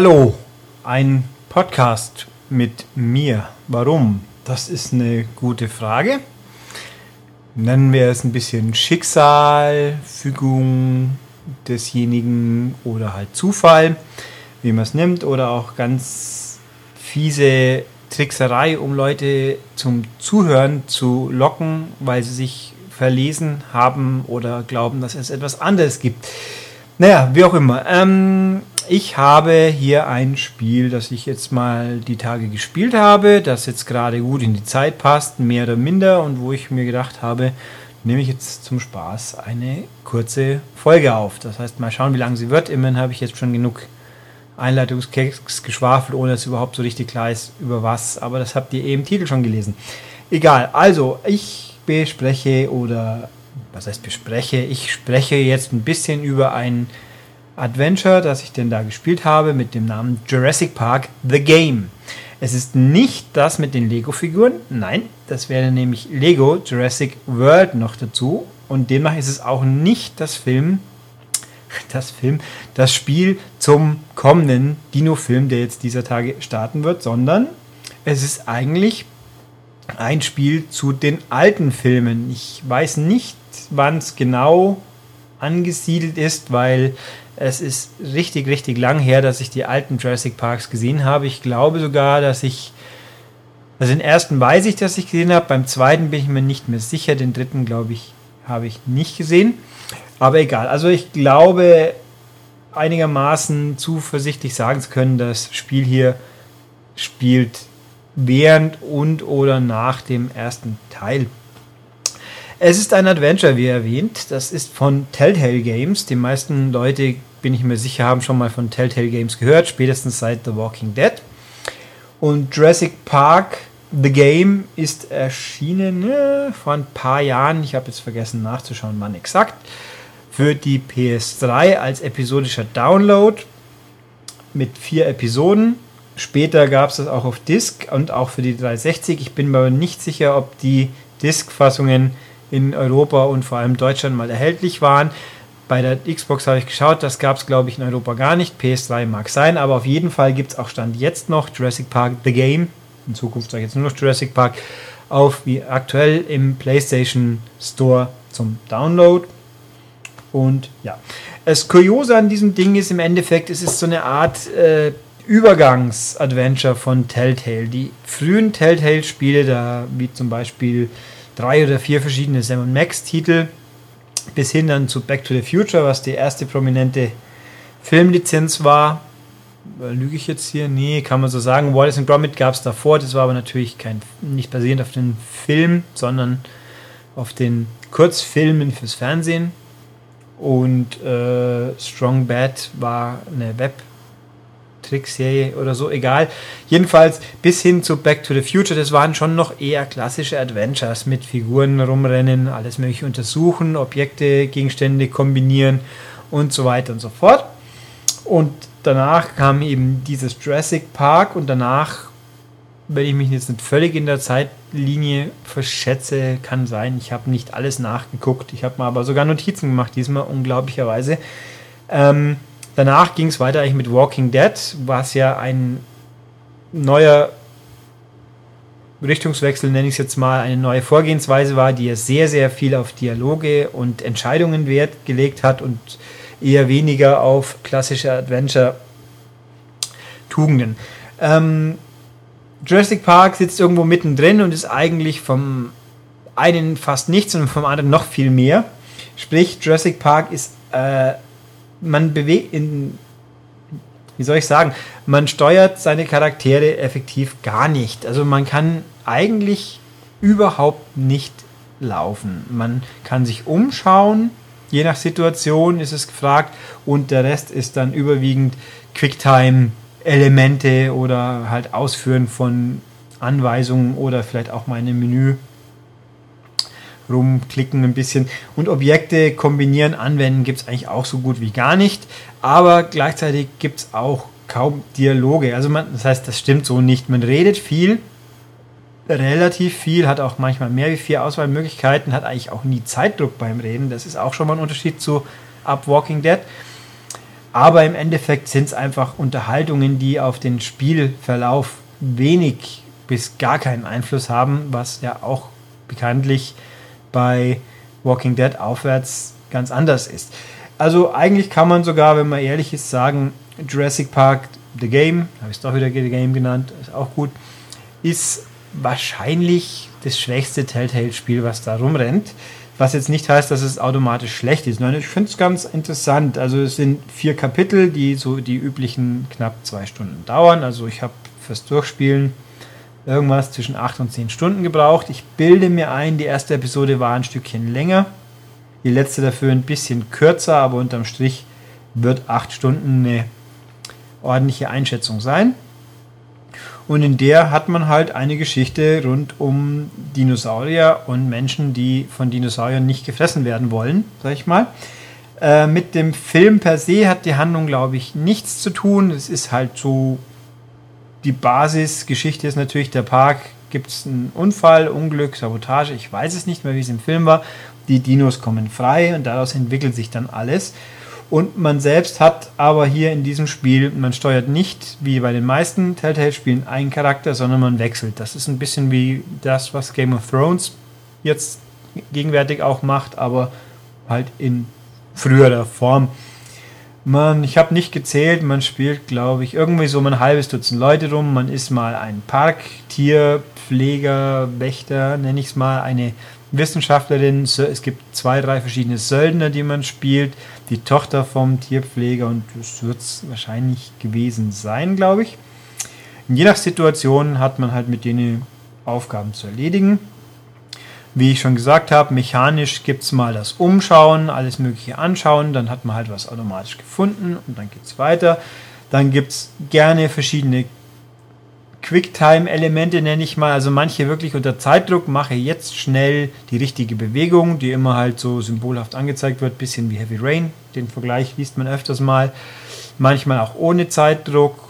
Hallo, ein Podcast mit mir. Warum? Das ist eine gute Frage. Nennen wir es ein bisschen Schicksal, Fügung desjenigen oder halt Zufall, wie man es nimmt, oder auch ganz fiese Trickserei, um Leute zum Zuhören zu locken, weil sie sich verlesen haben oder glauben, dass es etwas anderes gibt. Naja, wie auch immer. Ähm, ich habe hier ein Spiel, das ich jetzt mal die Tage gespielt habe, das jetzt gerade gut in die Zeit passt, mehr oder minder, und wo ich mir gedacht habe, nehme ich jetzt zum Spaß eine kurze Folge auf. Das heißt, mal schauen, wie lang sie wird. Immerhin habe ich jetzt schon genug Einleitungskeks geschwafelt, ohne dass überhaupt so richtig klar ist, über was. Aber das habt ihr eben im Titel schon gelesen. Egal, also ich bespreche oder was heißt bespreche? Ich spreche jetzt ein bisschen über ein Adventure, das ich denn da gespielt habe, mit dem Namen Jurassic Park The Game. Es ist nicht das mit den Lego-Figuren, nein, das wäre nämlich Lego Jurassic World noch dazu. Und demnach ist es auch nicht das Film, das Film, das Spiel zum kommenden Dino-Film, der jetzt dieser Tage starten wird, sondern es ist eigentlich ein Spiel zu den alten Filmen. Ich weiß nicht, wann es genau angesiedelt ist, weil es ist richtig, richtig lang her, dass ich die alten Jurassic Parks gesehen habe. Ich glaube sogar, dass ich, also den ersten weiß ich, dass ich gesehen habe, beim zweiten bin ich mir nicht mehr sicher, den dritten glaube ich, habe ich nicht gesehen. Aber egal, also ich glaube einigermaßen zuversichtlich sagen zu können, das Spiel hier spielt während und oder nach dem ersten Teil. Es ist ein Adventure, wie erwähnt. Das ist von Telltale Games. Die meisten Leute, bin ich mir sicher, haben schon mal von Telltale Games gehört, spätestens seit The Walking Dead. Und Jurassic Park The Game ist erschienen äh, vor ein paar Jahren. Ich habe jetzt vergessen nachzuschauen, wann exakt. Für die PS3 als episodischer Download mit vier Episoden Später gab es das auch auf Disk und auch für die 360. Ich bin mir aber nicht sicher, ob die Disk-Fassungen in Europa und vor allem Deutschland mal erhältlich waren. Bei der Xbox habe ich geschaut, das gab es glaube ich in Europa gar nicht. PS3 mag sein, aber auf jeden Fall gibt es auch Stand jetzt noch Jurassic Park The Game. In Zukunft sage ich jetzt nur noch Jurassic Park auf wie aktuell im PlayStation Store zum Download. Und ja, das Kuriose an diesem Ding ist im Endeffekt, es ist so eine Art äh, Übergangs-Adventure von Telltale. Die frühen Telltale-Spiele, da wie zum Beispiel drei oder vier verschiedene Sam Max-Titel, bis hin dann zu Back to the Future, was die erste prominente Filmlizenz war. Lüge ich jetzt hier? Nee, kann man so sagen. Wallace and Gromit gab es davor, das war aber natürlich kein, nicht basierend auf den Film, sondern auf den Kurzfilmen fürs Fernsehen. Und äh, Strong Bad war eine Web- Trickserie oder so, egal. Jedenfalls bis hin zu Back to the Future, das waren schon noch eher klassische Adventures mit Figuren rumrennen, alles mögliche untersuchen, Objekte, Gegenstände kombinieren und so weiter und so fort. Und danach kam eben dieses Jurassic Park und danach, wenn ich mich jetzt nicht völlig in der Zeitlinie verschätze, kann sein, ich habe nicht alles nachgeguckt. Ich habe mir aber sogar Notizen gemacht, diesmal unglaublicherweise. Ähm, Danach ging es weiter eigentlich mit Walking Dead, was ja ein neuer Richtungswechsel, nenne ich es jetzt mal, eine neue Vorgehensweise war, die ja sehr, sehr viel auf Dialoge und Entscheidungen Wert gelegt hat und eher weniger auf klassische Adventure-Tugenden. Ähm, Jurassic Park sitzt irgendwo mittendrin und ist eigentlich vom einen fast nichts und vom anderen noch viel mehr. Sprich, Jurassic Park ist äh, man bewegt in, wie soll ich sagen, man steuert seine Charaktere effektiv gar nicht. Also man kann eigentlich überhaupt nicht laufen. Man kann sich umschauen, je nach Situation ist es gefragt und der Rest ist dann überwiegend Quicktime-Elemente oder halt Ausführen von Anweisungen oder vielleicht auch mal ein Menü rumklicken ein bisschen. Und Objekte kombinieren, anwenden gibt es eigentlich auch so gut wie gar nicht. Aber gleichzeitig gibt es auch kaum Dialoge. Also man, das heißt, das stimmt so nicht. Man redet viel, relativ viel, hat auch manchmal mehr wie vier Auswahlmöglichkeiten, hat eigentlich auch nie Zeitdruck beim Reden. Das ist auch schon mal ein Unterschied zu Up Walking Dead. Aber im Endeffekt sind es einfach Unterhaltungen, die auf den Spielverlauf wenig bis gar keinen Einfluss haben, was ja auch bekanntlich bei Walking Dead aufwärts ganz anders ist. Also eigentlich kann man sogar, wenn man ehrlich ist, sagen, Jurassic Park The Game, habe ich es doch wieder The Game genannt, ist auch gut, ist wahrscheinlich das schwächste Telltale-Spiel, was da rumrennt. Was jetzt nicht heißt, dass es automatisch schlecht ist. Nein, ich finde es ganz interessant. Also es sind vier Kapitel, die so die üblichen knapp zwei Stunden dauern. Also ich habe fürs Durchspielen irgendwas zwischen acht und zehn Stunden gebraucht. Ich bilde mir ein, die erste Episode war ein Stückchen länger. Die letzte dafür ein bisschen kürzer, aber unterm Strich wird acht Stunden eine ordentliche Einschätzung sein. Und in der hat man halt eine Geschichte rund um Dinosaurier und Menschen, die von Dinosauriern nicht gefressen werden wollen, sag ich mal. Äh, mit dem Film per se hat die Handlung, glaube ich, nichts zu tun. Es ist halt so, die Basisgeschichte ist natürlich, der Park gibt es einen Unfall, Unglück, Sabotage, ich weiß es nicht mehr, wie es im Film war. Die Dinos kommen frei und daraus entwickelt sich dann alles. Und man selbst hat aber hier in diesem Spiel, man steuert nicht wie bei den meisten Telltale-Spielen einen Charakter, sondern man wechselt. Das ist ein bisschen wie das, was Game of Thrones jetzt gegenwärtig auch macht, aber halt in früherer Form. Man, ich habe nicht gezählt, man spielt, glaube ich, irgendwie so ein halbes Dutzend Leute rum. Man ist mal ein Parktier, Pfleger, Wächter, nenne ich es mal, eine Wissenschaftlerin. Es gibt zwei, drei verschiedene Söldner, die man spielt. Die Tochter vom Tierpfleger und das wird es wahrscheinlich gewesen sein, glaube ich. je nach Situation hat man halt mit denen Aufgaben zu erledigen. Wie ich schon gesagt habe, mechanisch gibt es mal das Umschauen, alles Mögliche anschauen, dann hat man halt was automatisch gefunden und dann geht es weiter. Dann gibt es gerne verschiedene Quicktime-Elemente nenne ich mal. Also manche wirklich unter Zeitdruck mache jetzt schnell die richtige Bewegung, die immer halt so symbolhaft angezeigt wird, bisschen wie Heavy Rain. Den Vergleich liest man öfters mal. Manchmal auch ohne Zeitdruck,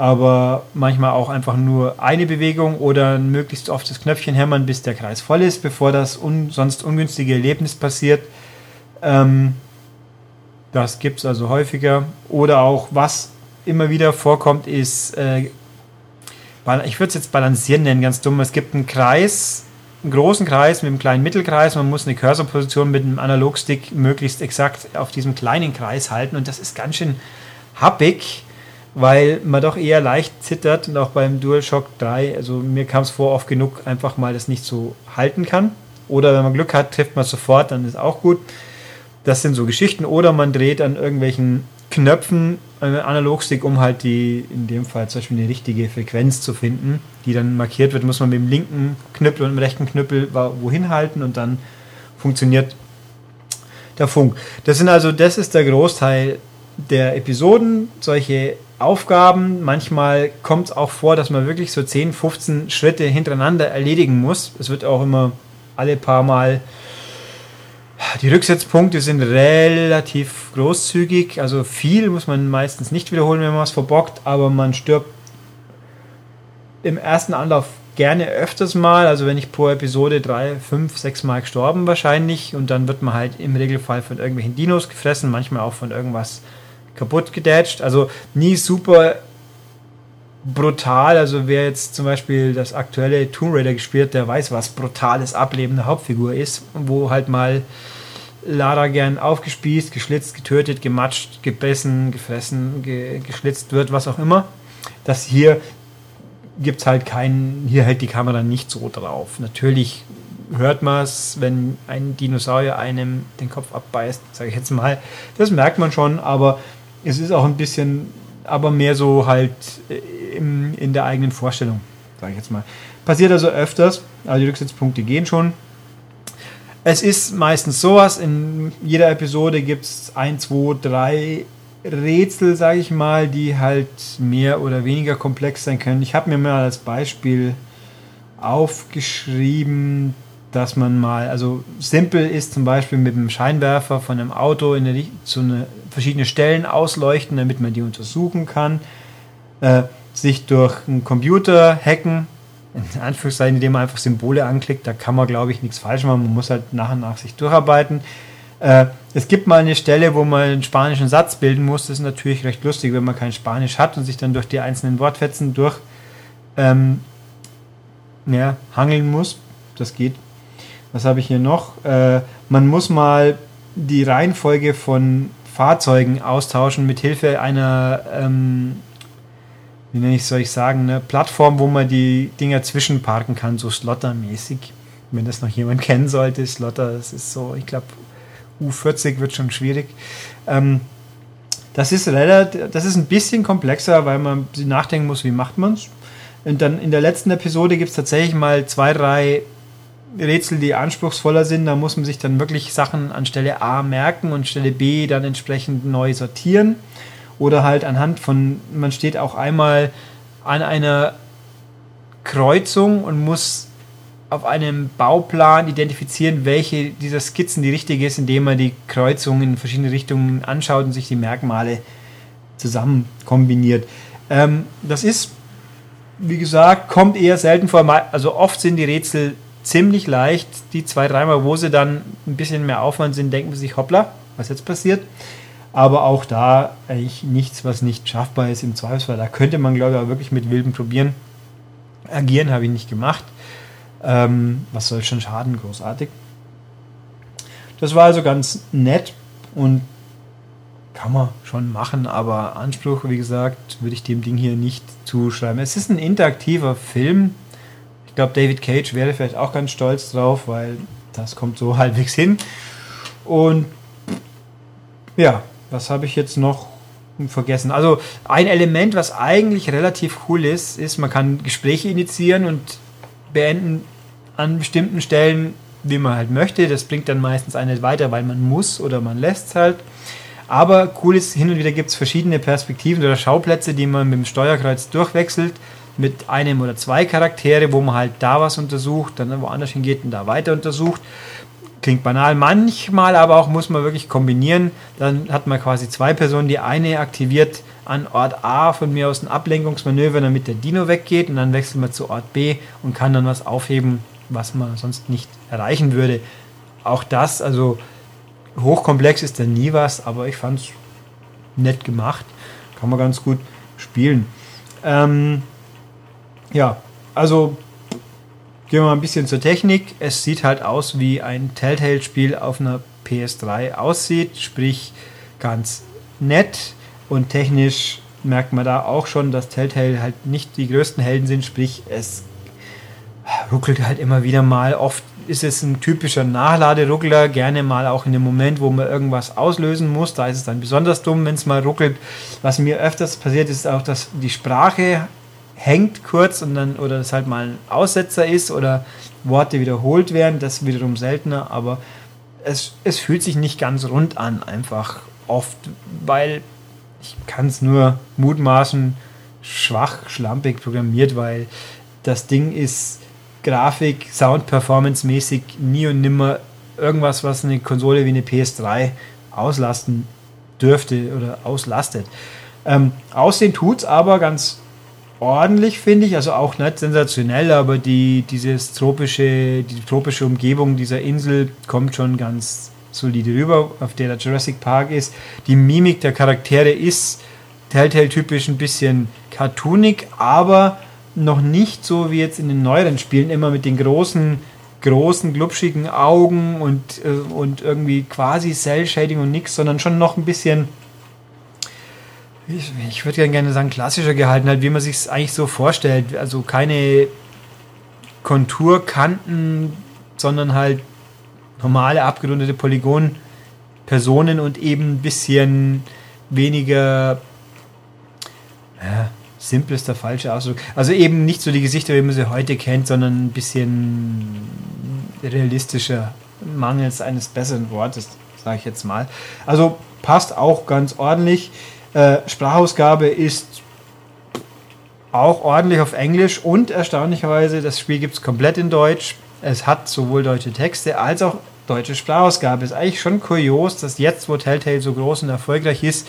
aber manchmal auch einfach nur eine Bewegung oder möglichst oft das Knöpfchen hämmern, bis der Kreis voll ist, bevor das un sonst ungünstige Erlebnis passiert. Ähm, das gibt es also häufiger. Oder auch, was immer wieder vorkommt, ist äh, ich würde es jetzt balancieren nennen, ganz dumm. Es gibt einen Kreis, einen großen Kreis mit einem kleinen Mittelkreis. Man muss eine Cursorposition mit einem Analogstick möglichst exakt auf diesem kleinen Kreis halten und das ist ganz schön happig, weil man doch eher leicht zittert und auch beim DualShock 3, also mir kam es vor oft genug, einfach mal das nicht so halten kann. Oder wenn man Glück hat, trifft man sofort, dann ist auch gut. Das sind so Geschichten. Oder man dreht an irgendwelchen Knöpfen Analogstick, um halt die, in dem Fall zum Beispiel eine richtige Frequenz zu finden, die dann markiert wird, muss man mit dem linken Knüppel und dem rechten Knüppel wohin halten und dann funktioniert der Funk. Das sind also, das ist der Großteil der Episoden, solche Aufgaben. Manchmal kommt es auch vor, dass man wirklich so 10, 15 Schritte hintereinander erledigen muss. Es wird auch immer alle paar Mal die Rücksetzpunkte sind relativ großzügig, also viel muss man meistens nicht wiederholen, wenn man was verbockt, aber man stirbt im ersten Anlauf gerne öfters mal, also wenn ich pro Episode drei, fünf, sechs Mal gestorben wahrscheinlich und dann wird man halt im Regelfall von irgendwelchen Dinos gefressen, manchmal auch von irgendwas kaputt gedatscht, also nie super brutal, also wer jetzt zum Beispiel das aktuelle Tomb Raider gespielt, der weiß, was brutales Ableben der Hauptfigur ist, wo halt mal Lara gern aufgespießt, geschlitzt, getötet, gematscht, gebissen, gefressen, ge geschlitzt wird, was auch immer. Das hier gibt es halt keinen, hier hält die Kamera nicht so drauf. Natürlich hört man es, wenn ein Dinosaurier einem den Kopf abbeißt, sage ich jetzt mal. Das merkt man schon, aber es ist auch ein bisschen, aber mehr so halt äh, im, in der eigenen Vorstellung, sage ich jetzt mal. Passiert also öfters, also die Rücksetzpunkte gehen schon. Es ist meistens sowas, in jeder Episode gibt es ein, zwei, drei Rätsel, sage ich mal, die halt mehr oder weniger komplex sein können. Ich habe mir mal als Beispiel aufgeschrieben, dass man mal, also simpel ist zum Beispiel mit dem Scheinwerfer von einem Auto in eine, zu eine, verschiedene Stellen ausleuchten, damit man die untersuchen kann. Äh, sich durch einen Computer hacken, in Anführungszeichen, indem man einfach Symbole anklickt, da kann man, glaube ich, nichts falsch machen. Man muss halt nach und nach sich durcharbeiten. Äh, es gibt mal eine Stelle, wo man einen spanischen Satz bilden muss. Das ist natürlich recht lustig, wenn man kein Spanisch hat und sich dann durch die einzelnen Wortfetzen durch ähm, ja, hangeln muss. Das geht. Was habe ich hier noch? Äh, man muss mal die Reihenfolge von Fahrzeugen austauschen mit Hilfe einer, ähm, wie nenne ich, soll ich sagen, eine Plattform, wo man die Dinger zwischenparken kann, so Slotter-mäßig. Wenn das noch jemand kennen sollte, Slotter, das ist so, ich glaube, U40 wird schon schwierig. Ähm, das ist relativ, das ist ein bisschen komplexer, weil man nachdenken muss, wie macht man es. Und dann in der letzten Episode gibt es tatsächlich mal zwei, drei Rätsel, die anspruchsvoller sind. Da muss man sich dann wirklich Sachen an Stelle A merken und Stelle B dann entsprechend neu sortieren. Oder halt anhand von, man steht auch einmal an einer Kreuzung und muss auf einem Bauplan identifizieren, welche dieser Skizzen die richtige ist, indem man die Kreuzungen in verschiedene Richtungen anschaut und sich die Merkmale zusammen kombiniert. Ähm, das ist, wie gesagt, kommt eher selten vor. Also oft sind die Rätsel ziemlich leicht. Die zwei, dreimal, wo sie dann ein bisschen mehr Aufwand sind, denken sie sich, hoppla, was jetzt passiert. Aber auch da eigentlich nichts, was nicht schaffbar ist im Zweifelsfall. Da könnte man, glaube ich, auch wirklich mit Wilden probieren. Agieren habe ich nicht gemacht. Ähm, was soll schon schaden, großartig. Das war also ganz nett und kann man schon machen, aber Anspruch, wie gesagt, würde ich dem Ding hier nicht zuschreiben. Es ist ein interaktiver Film. Ich glaube, David Cage wäre vielleicht auch ganz stolz drauf, weil das kommt so halbwegs hin. Und ja, was habe ich jetzt noch vergessen? Also ein Element, was eigentlich relativ cool ist, ist, man kann Gespräche initiieren und beenden an bestimmten Stellen, wie man halt möchte. Das bringt dann meistens einen weiter, weil man muss oder man lässt es halt. Aber cool ist, hin und wieder gibt es verschiedene Perspektiven oder Schauplätze, die man mit dem Steuerkreuz durchwechselt, mit einem oder zwei Charaktere, wo man halt da was untersucht, dann woanders hingeht und da weiter untersucht. Klingt banal, manchmal aber auch muss man wirklich kombinieren. Dann hat man quasi zwei Personen. Die eine aktiviert an Ort A von mir aus ein Ablenkungsmanöver, damit der Dino weggeht und dann wechselt man zu Ort B und kann dann was aufheben, was man sonst nicht erreichen würde. Auch das, also hochkomplex ist da nie was, aber ich fand es nett gemacht. Kann man ganz gut spielen. Ähm, ja, also gehen wir mal ein bisschen zur Technik. Es sieht halt aus, wie ein Telltale-Spiel auf einer PS3 aussieht, sprich ganz nett und technisch merkt man da auch schon, dass Telltale halt nicht die größten Helden sind, sprich es ruckelt halt immer wieder mal. Oft ist es ein typischer Nachladeruckler, gerne mal auch in dem Moment, wo man irgendwas auslösen muss. Da ist es dann besonders dumm, wenn es mal ruckelt. Was mir öfters passiert, ist auch, dass die Sprache hängt kurz und dann oder es halt mal ein Aussetzer ist oder Worte wiederholt werden. Das wiederum seltener, aber es, es fühlt sich nicht ganz rund an, einfach oft, weil ich kann es nur mutmaßen schwach, schlampig programmiert, weil das Ding ist Grafik, Sound, Performance-mäßig nie und nimmer irgendwas, was eine Konsole wie eine PS3 auslasten dürfte oder auslastet. Ähm, aussehen es aber ganz ordentlich, finde ich. Also auch nicht sensationell, aber die, dieses tropische, die tropische Umgebung dieser Insel kommt schon ganz solide rüber, auf der der Jurassic Park ist. Die Mimik der Charaktere ist Telltale-typisch ein bisschen cartoonig, aber noch nicht so wie jetzt in den neueren Spielen, immer mit den großen, großen, glubschigen Augen und, äh, und irgendwie quasi Cell-Shading und nix, sondern schon noch ein bisschen, ich, ich würde gerne sagen, klassischer gehalten, halt, wie man sich es eigentlich so vorstellt. Also keine Konturkanten, sondern halt normale, abgerundete Polygon-Personen und eben ein bisschen weniger. Ja, simpel ist der falsche Ausdruck. Also eben nicht so die Gesichter, wie man sie heute kennt, sondern ein bisschen realistischer, mangels eines besseren Wortes, sage ich jetzt mal. Also passt auch ganz ordentlich. Äh, Sprachausgabe ist auch ordentlich auf Englisch und erstaunlicherweise, das Spiel gibt es komplett in Deutsch. Es hat sowohl deutsche Texte als auch deutsche Sprachausgabe. Ist eigentlich schon kurios, dass jetzt, wo Telltale so groß und erfolgreich ist,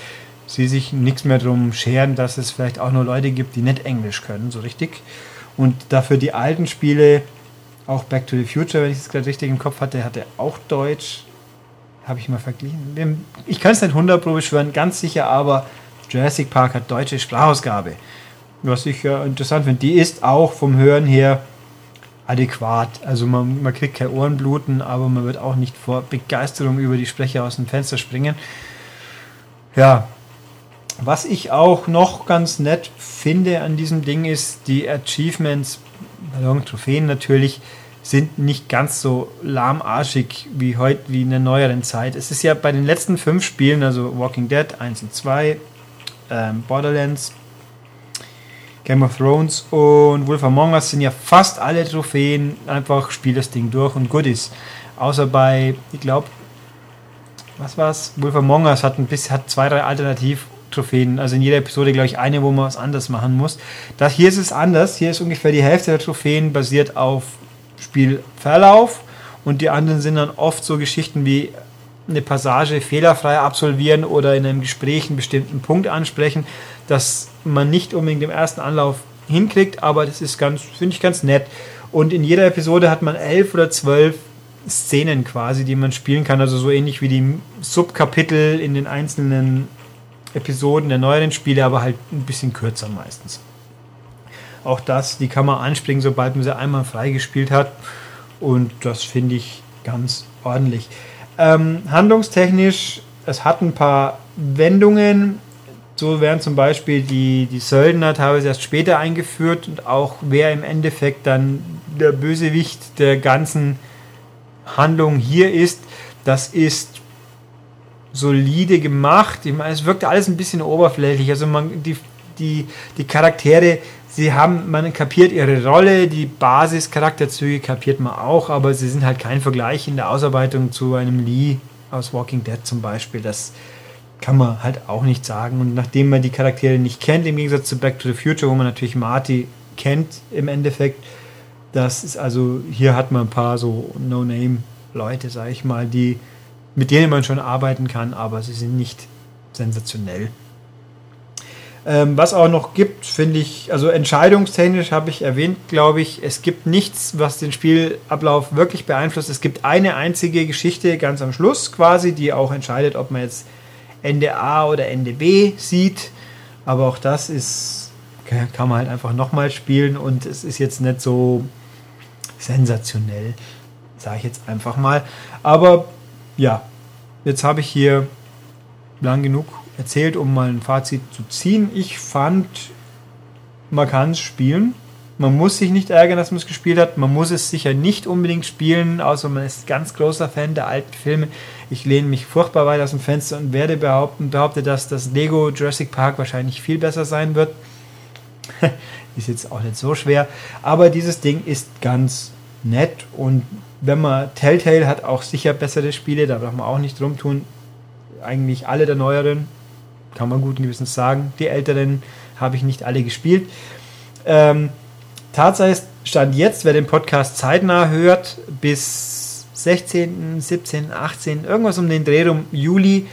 sie sich nichts mehr darum scheren, dass es vielleicht auch nur Leute gibt, die nicht Englisch können, so richtig. Und dafür die alten Spiele, auch Back to the Future, wenn ich es gerade richtig im Kopf hatte, hatte auch Deutsch. Habe ich mal verglichen. Ich kann es nicht 100 Pro beschwören, ganz sicher, aber Jurassic Park hat deutsche Sprachausgabe. Was ich ja interessant finde. Die ist auch vom Hören her adäquat. Also man, man kriegt kein Ohrenbluten, aber man wird auch nicht vor Begeisterung über die Sprecher aus dem Fenster springen. Ja, was ich auch noch ganz nett finde an diesem Ding ist, die Achievements, Trophäen natürlich, sind nicht ganz so lahmarschig wie heute, wie in der neueren Zeit. Es ist ja bei den letzten fünf Spielen, also Walking Dead 1 und 2, ähm, Borderlands, Game of Thrones und Wolf Among Us sind ja fast alle Trophäen einfach spiel das Ding durch und gut ist. Außer bei, ich glaube, was war's? Wolf Among Us hat ein bisschen, hat zwei, drei Alternativ-Trophäen. Also in jeder Episode, glaube ich, eine, wo man was anders machen muss. Das, hier ist es anders. Hier ist ungefähr die Hälfte der Trophäen basiert auf Spielverlauf und die anderen sind dann oft so Geschichten wie eine Passage fehlerfrei absolvieren oder in einem Gespräch einen bestimmten Punkt ansprechen, dass man nicht unbedingt im ersten Anlauf hinkriegt, aber das ist ganz, finde ich ganz nett. Und in jeder Episode hat man elf oder zwölf Szenen quasi, die man spielen kann, also so ähnlich wie die Subkapitel in den einzelnen Episoden der neueren Spiele, aber halt ein bisschen kürzer meistens. Auch das, die kann man anspringen, sobald man sie einmal freigespielt hat. Und das finde ich ganz ordentlich. Ähm, handlungstechnisch, es hat ein paar Wendungen. So werden zum Beispiel die, die Söldner teilweise erst später eingeführt und auch wer im Endeffekt dann der Bösewicht der ganzen Handlung hier ist, das ist solide gemacht. Ich meine, es wirkt alles ein bisschen oberflächlich. Also man, die, die, die Charaktere sie haben, man kapiert ihre Rolle, die Basischarakterzüge kapiert man auch, aber sie sind halt kein Vergleich in der Ausarbeitung zu einem Lee aus Walking Dead zum Beispiel. Das kann man halt auch nicht sagen. Und nachdem man die Charaktere nicht kennt, im Gegensatz zu Back to the Future, wo man natürlich Marty kennt im Endeffekt, das ist also, hier hat man ein paar so No-Name-Leute, sag ich mal, die, mit denen man schon arbeiten kann, aber sie sind nicht sensationell. Ähm, was auch noch gibt, finde ich, also entscheidungstechnisch habe ich erwähnt, glaube ich, es gibt nichts, was den Spielablauf wirklich beeinflusst. Es gibt eine einzige Geschichte ganz am Schluss quasi, die auch entscheidet, ob man jetzt Ende A oder Ende B sieht. Aber auch das ist, kann man halt einfach nochmal spielen und es ist jetzt nicht so sensationell, sage ich jetzt einfach mal. Aber ja, jetzt habe ich hier lang genug erzählt, um mal ein Fazit zu ziehen. Ich fand, man kann es spielen. Man muss sich nicht ärgern, dass man es gespielt hat. Man muss es sicher nicht unbedingt spielen, außer man ist ganz großer Fan der alten Filme. Ich lehne mich furchtbar weit aus dem Fenster und werde behaupten, behaupte, dass das Lego Jurassic Park wahrscheinlich viel besser sein wird. ist jetzt auch nicht so schwer. Aber dieses Ding ist ganz nett und wenn man Telltale hat auch sicher bessere Spiele, da darf man auch nicht drum tun. Eigentlich alle der neueren, kann man guten Gewissens sagen. Die älteren habe ich nicht alle gespielt. Ähm, Tatsache ist, Stand jetzt, wer den Podcast zeitnah hört, bis 16., 17., 18., irgendwas um den Dreh rum Juli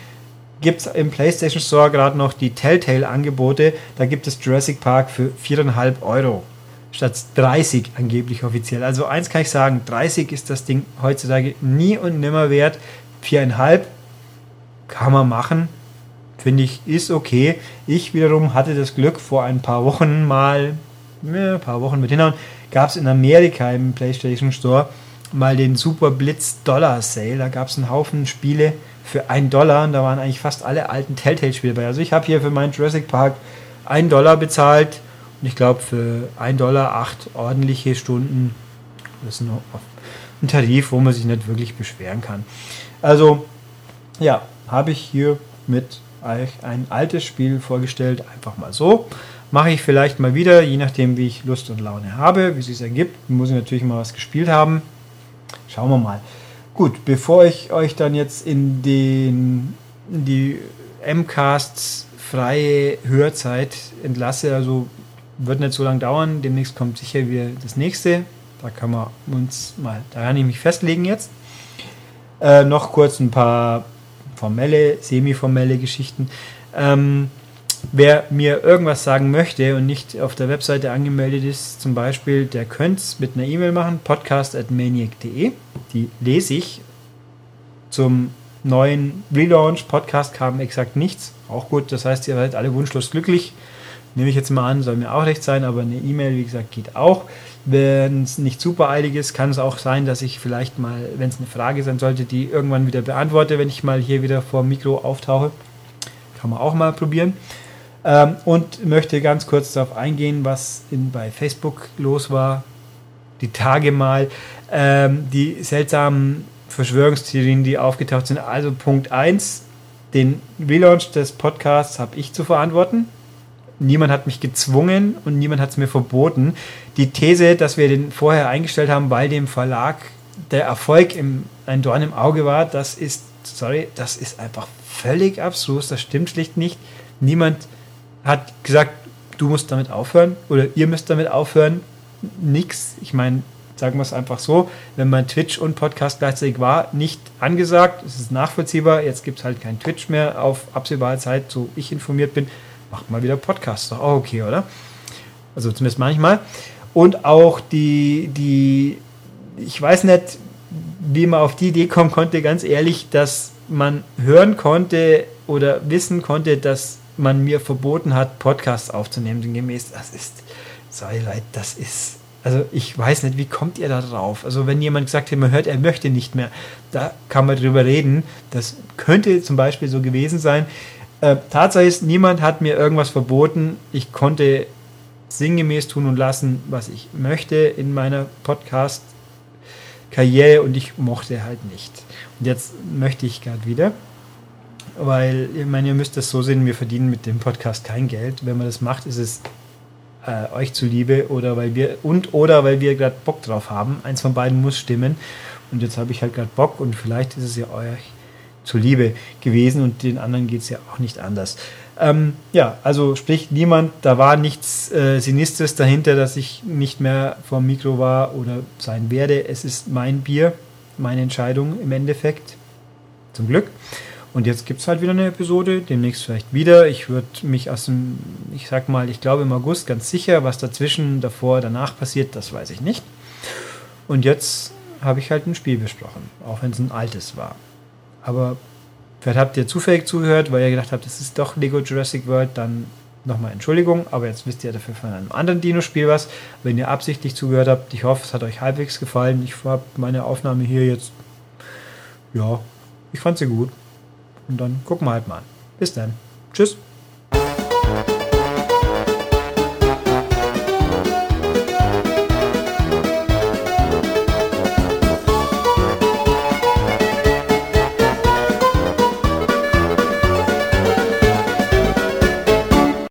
gibt es im PlayStation Store gerade noch die Telltale-Angebote. Da gibt es Jurassic Park für 4,5 Euro statt 30 angeblich offiziell. Also eins kann ich sagen, 30 ist das Ding heutzutage nie und nimmer wert. 4,5 kann man machen finde ich, ist okay. Ich wiederum hatte das Glück, vor ein paar Wochen mal, ja, ein paar Wochen mit hinhauen, gab es in Amerika im PlayStation Store mal den Super Blitz Dollar Sale. Da gab es einen Haufen Spiele für einen Dollar und da waren eigentlich fast alle alten Telltale-Spiele bei. Also ich habe hier für meinen Jurassic Park einen Dollar bezahlt und ich glaube für einen Dollar acht ordentliche Stunden. Das ist ein Tarif, wo man sich nicht wirklich beschweren kann. Also ja, habe ich hier mit ein altes Spiel vorgestellt, einfach mal so. Mache ich vielleicht mal wieder, je nachdem, wie ich Lust und Laune habe, wie es sich ergibt. Muss ich natürlich mal was gespielt haben. Schauen wir mal. Gut, bevor ich euch dann jetzt in, den, in die MCasts freie Hörzeit entlasse, also wird nicht so lange dauern. Demnächst kommt sicher wieder das nächste. Da kann man uns mal, da kann ich mich festlegen jetzt. Äh, noch kurz ein paar formelle, semi-formelle Geschichten. Ähm, wer mir irgendwas sagen möchte und nicht auf der Webseite angemeldet ist, zum Beispiel, der könnte es mit einer E-Mail machen, podcast.maniac.de. Die lese ich zum neuen Relaunch-Podcast kam exakt nichts. Auch gut, das heißt, ihr seid alle wunschlos glücklich. Nehme ich jetzt mal an, soll mir auch recht sein, aber eine E-Mail, wie gesagt, geht auch. Wenn es nicht super eilig ist, kann es auch sein, dass ich vielleicht mal, wenn es eine Frage sein sollte, die irgendwann wieder beantworte, wenn ich mal hier wieder vor dem Mikro auftauche. Kann man auch mal probieren. Ähm, und möchte ganz kurz darauf eingehen, was in, bei Facebook los war. Die Tage mal. Ähm, die seltsamen Verschwörungstheorien, die aufgetaucht sind. Also Punkt 1, den Relaunch des Podcasts habe ich zu verantworten. Niemand hat mich gezwungen und niemand hat es mir verboten. Die These, dass wir den vorher eingestellt haben, weil dem Verlag der Erfolg im, ein Dorn im Auge war, das ist, sorry, das ist einfach völlig absurd. Das stimmt schlicht nicht. Niemand hat gesagt, du musst damit aufhören oder ihr müsst damit aufhören. Nix. Ich meine, sagen wir es einfach so, wenn mein Twitch und Podcast gleichzeitig war, nicht angesagt. Es ist nachvollziehbar. Jetzt gibt es halt kein Twitch mehr auf absehbare Zeit, so ich informiert bin. Macht mal wieder Podcast. Doch auch okay, oder? Also zumindest manchmal. Und auch die, die, ich weiß nicht, wie man auf die Idee kommen konnte, ganz ehrlich, dass man hören konnte oder wissen konnte, dass man mir verboten hat, Podcasts aufzunehmen, gemäß, das ist, sorry Leute, das ist, also ich weiß nicht, wie kommt ihr da drauf? Also wenn jemand gesagt hat, man hört, er möchte nicht mehr, da kann man drüber reden. Das könnte zum Beispiel so gewesen sein. Äh, Tatsache ist, niemand hat mir irgendwas verboten. Ich konnte sinngemäß tun und lassen, was ich möchte in meiner Podcast-Karriere und ich mochte halt nicht. Und jetzt möchte ich gerade wieder weil ich meine, ihr müsst das so sehen, wir verdienen mit dem Podcast kein Geld. Wenn man das macht, ist es äh, euch zuliebe oder weil wir und oder weil wir gerade Bock drauf haben. Eins von beiden muss stimmen. Und jetzt habe ich halt gerade Bock und vielleicht ist es ja euch zuliebe gewesen und den anderen geht es ja auch nicht anders. Ähm, ja, also sprich niemand, da war nichts äh, Sinistres dahinter, dass ich nicht mehr vom Mikro war oder sein werde. Es ist mein Bier, meine Entscheidung im Endeffekt. Zum Glück. Und jetzt gibt es halt wieder eine Episode, demnächst vielleicht wieder. Ich würde mich aus dem, ich sag mal, ich glaube im August ganz sicher, was dazwischen, davor, danach passiert, das weiß ich nicht. Und jetzt habe ich halt ein Spiel besprochen, auch wenn es ein altes war. Aber vielleicht habt ihr zufällig zugehört, weil ihr gedacht habt, das ist doch Lego Jurassic World, dann nochmal Entschuldigung, aber jetzt wisst ihr dafür von einem anderen Dino-Spiel was. Wenn ihr absichtlich zugehört habt, ich hoffe, es hat euch halbwegs gefallen. Ich habe meine Aufnahme hier jetzt, ja, ich fand sie gut. Und dann gucken wir halt mal. Bis dann. Tschüss.